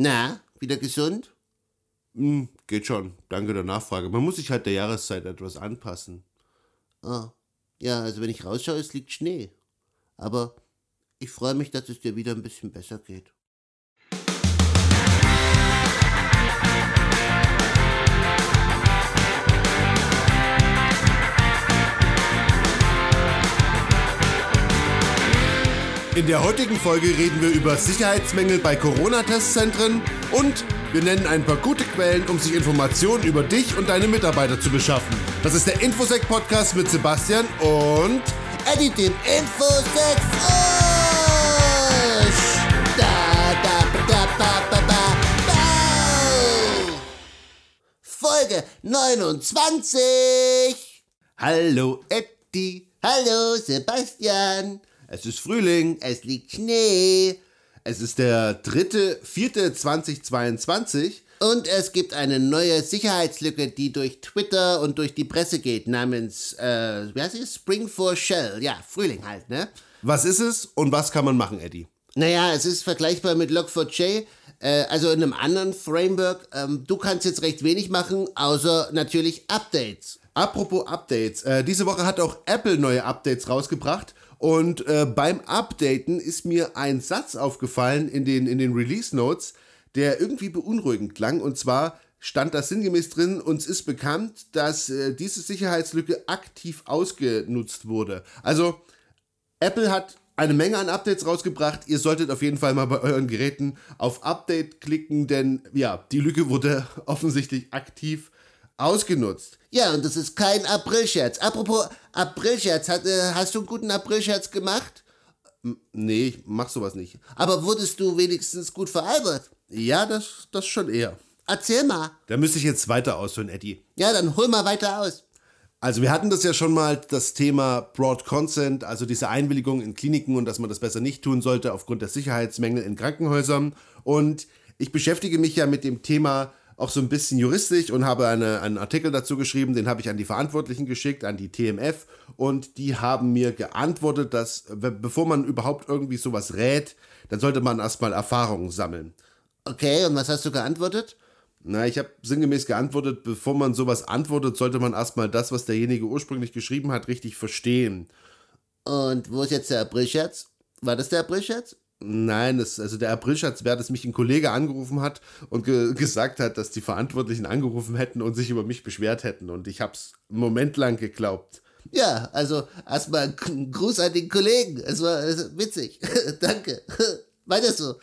Na, wieder gesund? Hm, geht schon. Danke der Nachfrage. Man muss sich halt der Jahreszeit etwas anpassen. Ah, ja, also wenn ich rausschaue, es liegt Schnee. Aber ich freue mich, dass es dir wieder ein bisschen besser geht. In der heutigen Folge reden wir über Sicherheitsmängel bei Corona-Testzentren und wir nennen ein paar gute Quellen, um sich Informationen über dich und deine Mitarbeiter zu beschaffen. Das ist der Infosec-Podcast mit Sebastian und Eddie, dem Infosec! Da, da, da. Folge 29! Hallo Eddie. Hallo Sebastian! Es ist Frühling. Es liegt Schnee. Es ist der 3.4.2022. Und es gibt eine neue Sicherheitslücke, die durch Twitter und durch die Presse geht, namens, äh, wie heißt es? Spring for Shell. Ja, Frühling halt, ne? Was ist es und was kann man machen, Eddie? Naja, es ist vergleichbar mit Log4j, äh, also in einem anderen Framework. Ähm, du kannst jetzt recht wenig machen, außer natürlich Updates. Apropos Updates, äh, diese Woche hat auch Apple neue Updates rausgebracht und äh, beim Updaten ist mir ein Satz aufgefallen in den, in den Release Notes, der irgendwie beunruhigend klang. Und zwar stand da sinngemäß drin, uns ist bekannt, dass äh, diese Sicherheitslücke aktiv ausgenutzt wurde. Also Apple hat eine Menge an Updates rausgebracht. Ihr solltet auf jeden Fall mal bei euren Geräten auf Update klicken, denn ja, die Lücke wurde offensichtlich aktiv ausgenutzt. Ja, und das ist kein Aprilscherz. Apropos Aprilscherz, hat, äh, hast du einen guten Aprilscherz gemacht? Nee, ich mach sowas nicht. Aber wurdest du wenigstens gut veralbert? Ja, das, das schon eher. Erzähl mal. Da müsste ich jetzt weiter ausholen, Eddie. Ja, dann hol mal weiter aus. Also wir hatten das ja schon mal, das Thema Broad Consent, also diese Einwilligung in Kliniken und dass man das besser nicht tun sollte aufgrund der Sicherheitsmängel in Krankenhäusern. Und ich beschäftige mich ja mit dem Thema auch so ein bisschen juristisch und habe eine, einen Artikel dazu geschrieben, den habe ich an die Verantwortlichen geschickt, an die TMF und die haben mir geantwortet, dass bevor man überhaupt irgendwie sowas rät, dann sollte man erstmal Erfahrungen sammeln. Okay, und was hast du geantwortet? Na, ich habe sinngemäß geantwortet, bevor man sowas antwortet, sollte man erstmal das, was derjenige ursprünglich geschrieben hat, richtig verstehen. Und wo ist jetzt der Aprilscherz? War das der Aprilscherz? Nein, das, also der Aprilscherz wäre, dass mich ein Kollege angerufen hat und ge gesagt hat, dass die Verantwortlichen angerufen hätten und sich über mich beschwert hätten. Und ich habe es einen Moment lang geglaubt. Ja, also erstmal einen Gruß an den Kollegen. Es war witzig. Danke. Weiter so.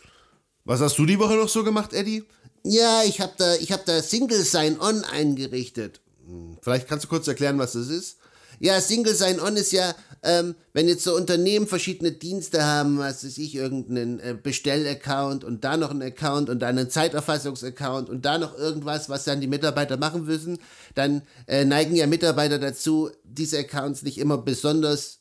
Was hast du die Woche noch so gemacht, Eddie? Ja, ich habe da, hab da Single Sign-On eingerichtet. Hm, vielleicht kannst du kurz erklären, was das ist? Ja, Single Sign-On ist ja, ähm, wenn jetzt so Unternehmen verschiedene Dienste haben, was weiß ich, irgendeinen äh, Bestell-Account und da noch einen Account und dann einen Zeiterfassungs-Account und da noch irgendwas, was dann die Mitarbeiter machen müssen, dann äh, neigen ja Mitarbeiter dazu, diese Accounts nicht immer besonders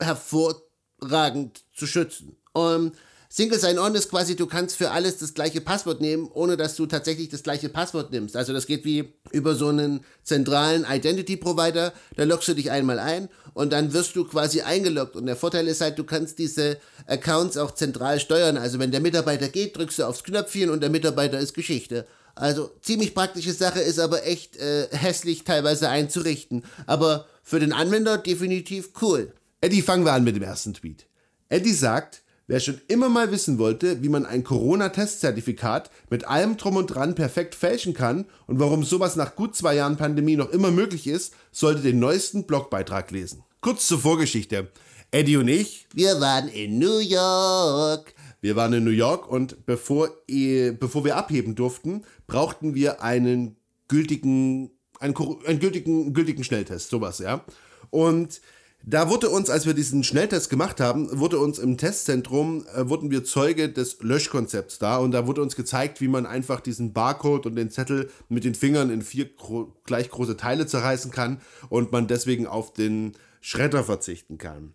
hervorragend zu schützen. Und Single Sign-On ist quasi, du kannst für alles das gleiche Passwort nehmen, ohne dass du tatsächlich das gleiche Passwort nimmst. Also das geht wie über so einen zentralen Identity Provider. Da loggst du dich einmal ein und dann wirst du quasi eingeloggt. Und der Vorteil ist halt, du kannst diese Accounts auch zentral steuern. Also wenn der Mitarbeiter geht, drückst du aufs Knöpfchen und der Mitarbeiter ist Geschichte. Also ziemlich praktische Sache, ist aber echt äh, hässlich teilweise einzurichten. Aber für den Anwender definitiv cool. Eddie, fangen wir an mit dem ersten Tweet. Eddie sagt, Wer schon immer mal wissen wollte, wie man ein Corona-Testzertifikat mit allem drum und dran perfekt fälschen kann und warum sowas nach gut zwei Jahren Pandemie noch immer möglich ist, sollte den neuesten Blogbeitrag lesen. Kurz zur Vorgeschichte. Eddie und ich, wir waren in New York. Wir waren in New York und bevor, bevor wir abheben durften, brauchten wir einen gültigen, einen, einen gültigen, gültigen Schnelltest, sowas, ja. Und da wurde uns, als wir diesen Schnelltest gemacht haben, wurde uns im Testzentrum, äh, wurden wir Zeuge des Löschkonzepts da und da wurde uns gezeigt, wie man einfach diesen Barcode und den Zettel mit den Fingern in vier gro gleich große Teile zerreißen kann und man deswegen auf den Schredder verzichten kann.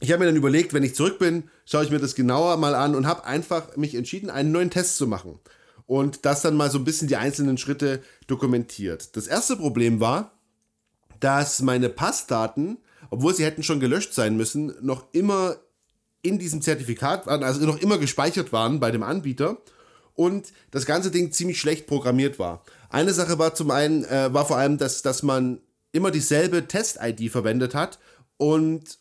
Ich habe mir dann überlegt, wenn ich zurück bin, schaue ich mir das genauer mal an und habe einfach mich entschieden, einen neuen Test zu machen und das dann mal so ein bisschen die einzelnen Schritte dokumentiert. Das erste Problem war, dass meine Passdaten obwohl sie hätten schon gelöscht sein müssen, noch immer in diesem Zertifikat waren, also noch immer gespeichert waren bei dem Anbieter. und das ganze Ding ziemlich schlecht programmiert war. Eine Sache war zum einen, äh, war vor allem, dass, dass man immer dieselbe Test-ID verwendet hat und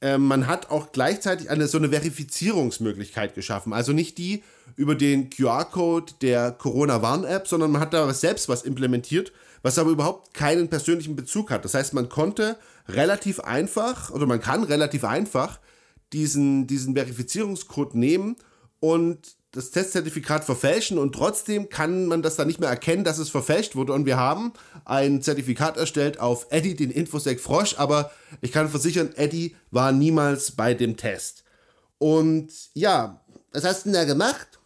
äh, man hat auch gleichzeitig eine so eine Verifizierungsmöglichkeit geschaffen. Also nicht die über den QR-Code der Corona-Warn-App, sondern man hat da selbst was implementiert, was aber überhaupt keinen persönlichen Bezug hat. Das heißt, man konnte relativ einfach oder man kann relativ einfach diesen, diesen Verifizierungscode nehmen und das Testzertifikat verfälschen und trotzdem kann man das dann nicht mehr erkennen, dass es verfälscht wurde. Und wir haben ein Zertifikat erstellt auf Eddie, den Infosec Frosch, aber ich kann versichern, Eddie war niemals bei dem Test. Und ja, was hast du denn da gemacht?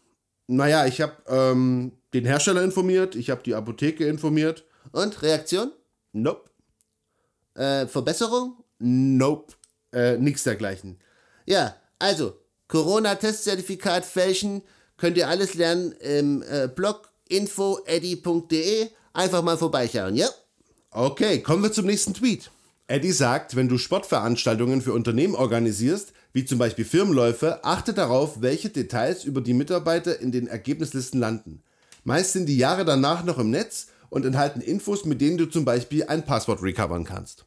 Naja, ich habe ähm, den Hersteller informiert, ich habe die Apotheke informiert. Und Reaktion? Nope. Äh, Verbesserung? Nope. Äh, nix dergleichen. Ja, also, Corona-Testzertifikat fälschen, könnt ihr alles lernen im äh, Blog infoeddy.de. Einfach mal vorbeischauen, ja? Okay, kommen wir zum nächsten Tweet. Eddie sagt, wenn du Sportveranstaltungen für Unternehmen organisierst, wie zum Beispiel Firmenläufe, achte darauf, welche Details über die Mitarbeiter in den Ergebnislisten landen. Meist sind die Jahre danach noch im Netz und enthalten Infos, mit denen du zum Beispiel ein Passwort recovern kannst.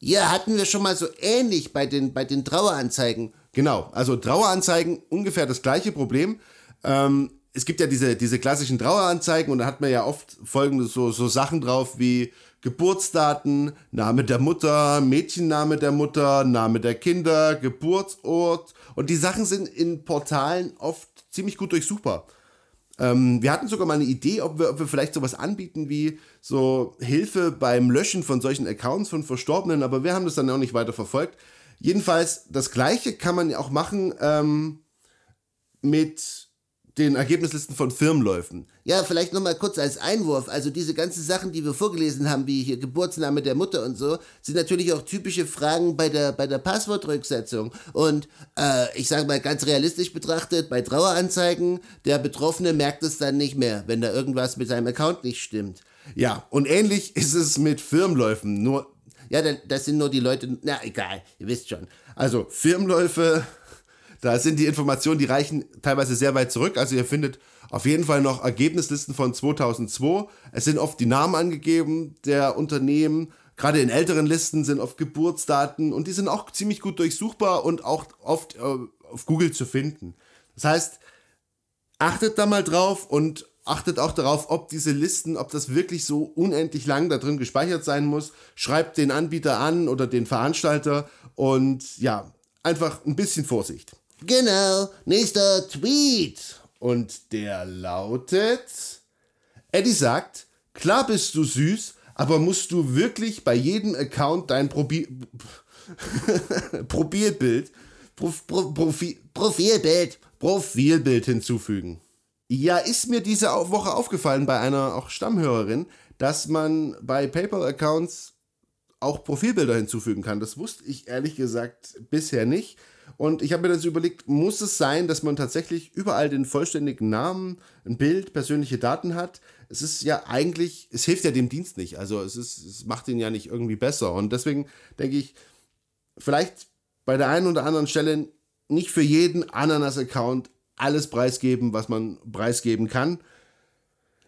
Ja, hatten wir schon mal so ähnlich bei den, bei den Traueranzeigen. Genau, also Traueranzeigen, ungefähr das gleiche Problem. Ähm, es gibt ja diese, diese klassischen Traueranzeigen und da hat man ja oft folgende so, so Sachen drauf wie Geburtsdaten, Name der Mutter, Mädchenname der Mutter, Name der Kinder, Geburtsort. Und die Sachen sind in Portalen oft ziemlich gut durchsuchbar. Ähm, wir hatten sogar mal eine Idee, ob wir, ob wir vielleicht sowas anbieten wie so Hilfe beim Löschen von solchen Accounts von Verstorbenen, aber wir haben das dann auch nicht weiter verfolgt. Jedenfalls, das gleiche kann man ja auch machen ähm, mit den Ergebnislisten von Firmenläufen. Ja, vielleicht nochmal kurz als Einwurf. Also diese ganzen Sachen, die wir vorgelesen haben, wie hier Geburtsname der Mutter und so, sind natürlich auch typische Fragen bei der, bei der Passwortrücksetzung. Und äh, ich sage mal ganz realistisch betrachtet, bei Traueranzeigen, der Betroffene merkt es dann nicht mehr, wenn da irgendwas mit seinem Account nicht stimmt. Ja, und ähnlich ist es mit Firmenläufen. Nur ja, das sind nur die Leute, na egal, ihr wisst schon. Also Firmenläufe da sind die Informationen, die reichen teilweise sehr weit zurück. Also ihr findet auf jeden Fall noch Ergebnislisten von 2002. Es sind oft die Namen angegeben der Unternehmen. Gerade in älteren Listen sind oft Geburtsdaten und die sind auch ziemlich gut durchsuchbar und auch oft äh, auf Google zu finden. Das heißt, achtet da mal drauf und achtet auch darauf, ob diese Listen, ob das wirklich so unendlich lang da drin gespeichert sein muss. Schreibt den Anbieter an oder den Veranstalter und ja, einfach ein bisschen Vorsicht. Genau, nächster Tweet. Und der lautet: Eddie sagt, klar bist du süß, aber musst du wirklich bei jedem Account dein Probi Profilbild, Prof Pro Profi Profilbild, Profilbild hinzufügen. Ja, ist mir diese Woche aufgefallen bei einer auch Stammhörerin, dass man bei PayPal-Accounts auch Profilbilder hinzufügen kann. Das wusste ich ehrlich gesagt bisher nicht. Und ich habe mir dann so überlegt, muss es sein, dass man tatsächlich überall den vollständigen Namen, ein Bild, persönliche Daten hat? Es ist ja eigentlich, es hilft ja dem Dienst nicht. Also es, ist, es macht ihn ja nicht irgendwie besser. Und deswegen denke ich, vielleicht bei der einen oder anderen Stelle nicht für jeden Ananas-Account alles preisgeben, was man preisgeben kann.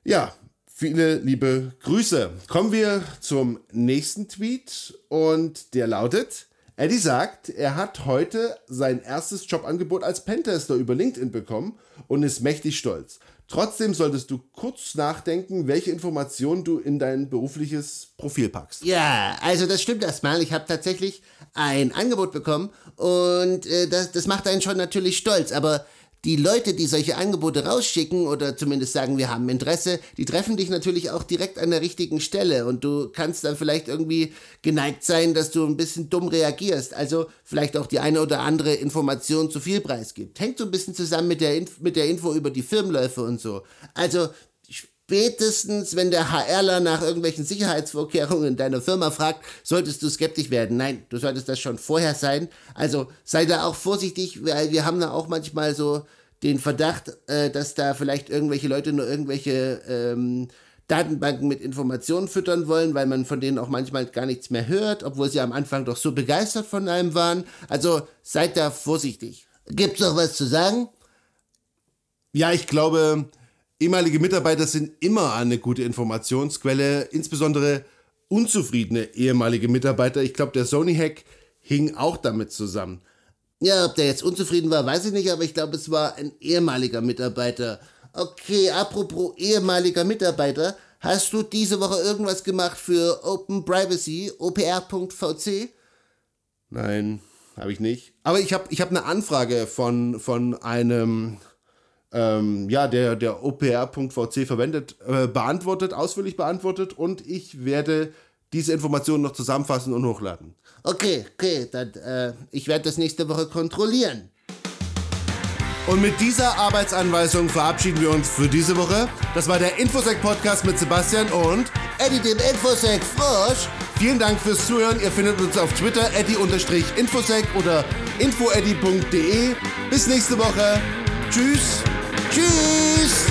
Ja, viele liebe Grüße. Kommen wir zum nächsten Tweet und der lautet, Eddie sagt, er hat heute sein erstes Jobangebot als Pentester über LinkedIn bekommen und ist mächtig stolz. Trotzdem solltest du kurz nachdenken, welche Informationen du in dein berufliches Profil packst. Ja, also das stimmt erstmal. Ich habe tatsächlich ein Angebot bekommen und äh, das, das macht einen schon natürlich stolz. Aber die Leute, die solche Angebote rausschicken oder zumindest sagen, wir haben Interesse, die treffen dich natürlich auch direkt an der richtigen Stelle und du kannst dann vielleicht irgendwie geneigt sein, dass du ein bisschen dumm reagierst, also vielleicht auch die eine oder andere Information zu viel preisgibt. Hängt so ein bisschen zusammen mit der, Inf mit der Info über die Firmenläufe und so. Also spätestens, wenn der HRler nach irgendwelchen Sicherheitsvorkehrungen in deiner Firma fragt, solltest du skeptisch werden. Nein, du solltest das schon vorher sein. Also sei da auch vorsichtig, weil wir haben da auch manchmal so den Verdacht, äh, dass da vielleicht irgendwelche Leute nur irgendwelche ähm, Datenbanken mit Informationen füttern wollen, weil man von denen auch manchmal gar nichts mehr hört, obwohl sie am Anfang doch so begeistert von einem waren. Also seid da vorsichtig. Gibt's noch was zu sagen? Ja, ich glaube, ehemalige Mitarbeiter sind immer eine gute Informationsquelle, insbesondere unzufriedene ehemalige Mitarbeiter. Ich glaube, der Sony-Hack hing auch damit zusammen. Ja, ob der jetzt unzufrieden war, weiß ich nicht, aber ich glaube, es war ein ehemaliger Mitarbeiter. Okay, apropos ehemaliger Mitarbeiter, hast du diese Woche irgendwas gemacht für Open Privacy, opr.vc? Nein, habe ich nicht. Aber ich habe ich hab eine Anfrage von, von einem, ähm, ja, der, der OPR.vc verwendet, äh, beantwortet, ausführlich beantwortet und ich werde diese Informationen noch zusammenfassen und hochladen. Okay, okay, dann äh, ich werde das nächste Woche kontrollieren. Und mit dieser Arbeitsanweisung verabschieden wir uns für diese Woche. Das war der Infosec-Podcast mit Sebastian und Eddie dem Infosec Frosch. Vielen Dank fürs Zuhören. Ihr findet uns auf Twitter eddie-infosec oder infoeddy.de. Bis nächste Woche. Tschüss. Tschüss.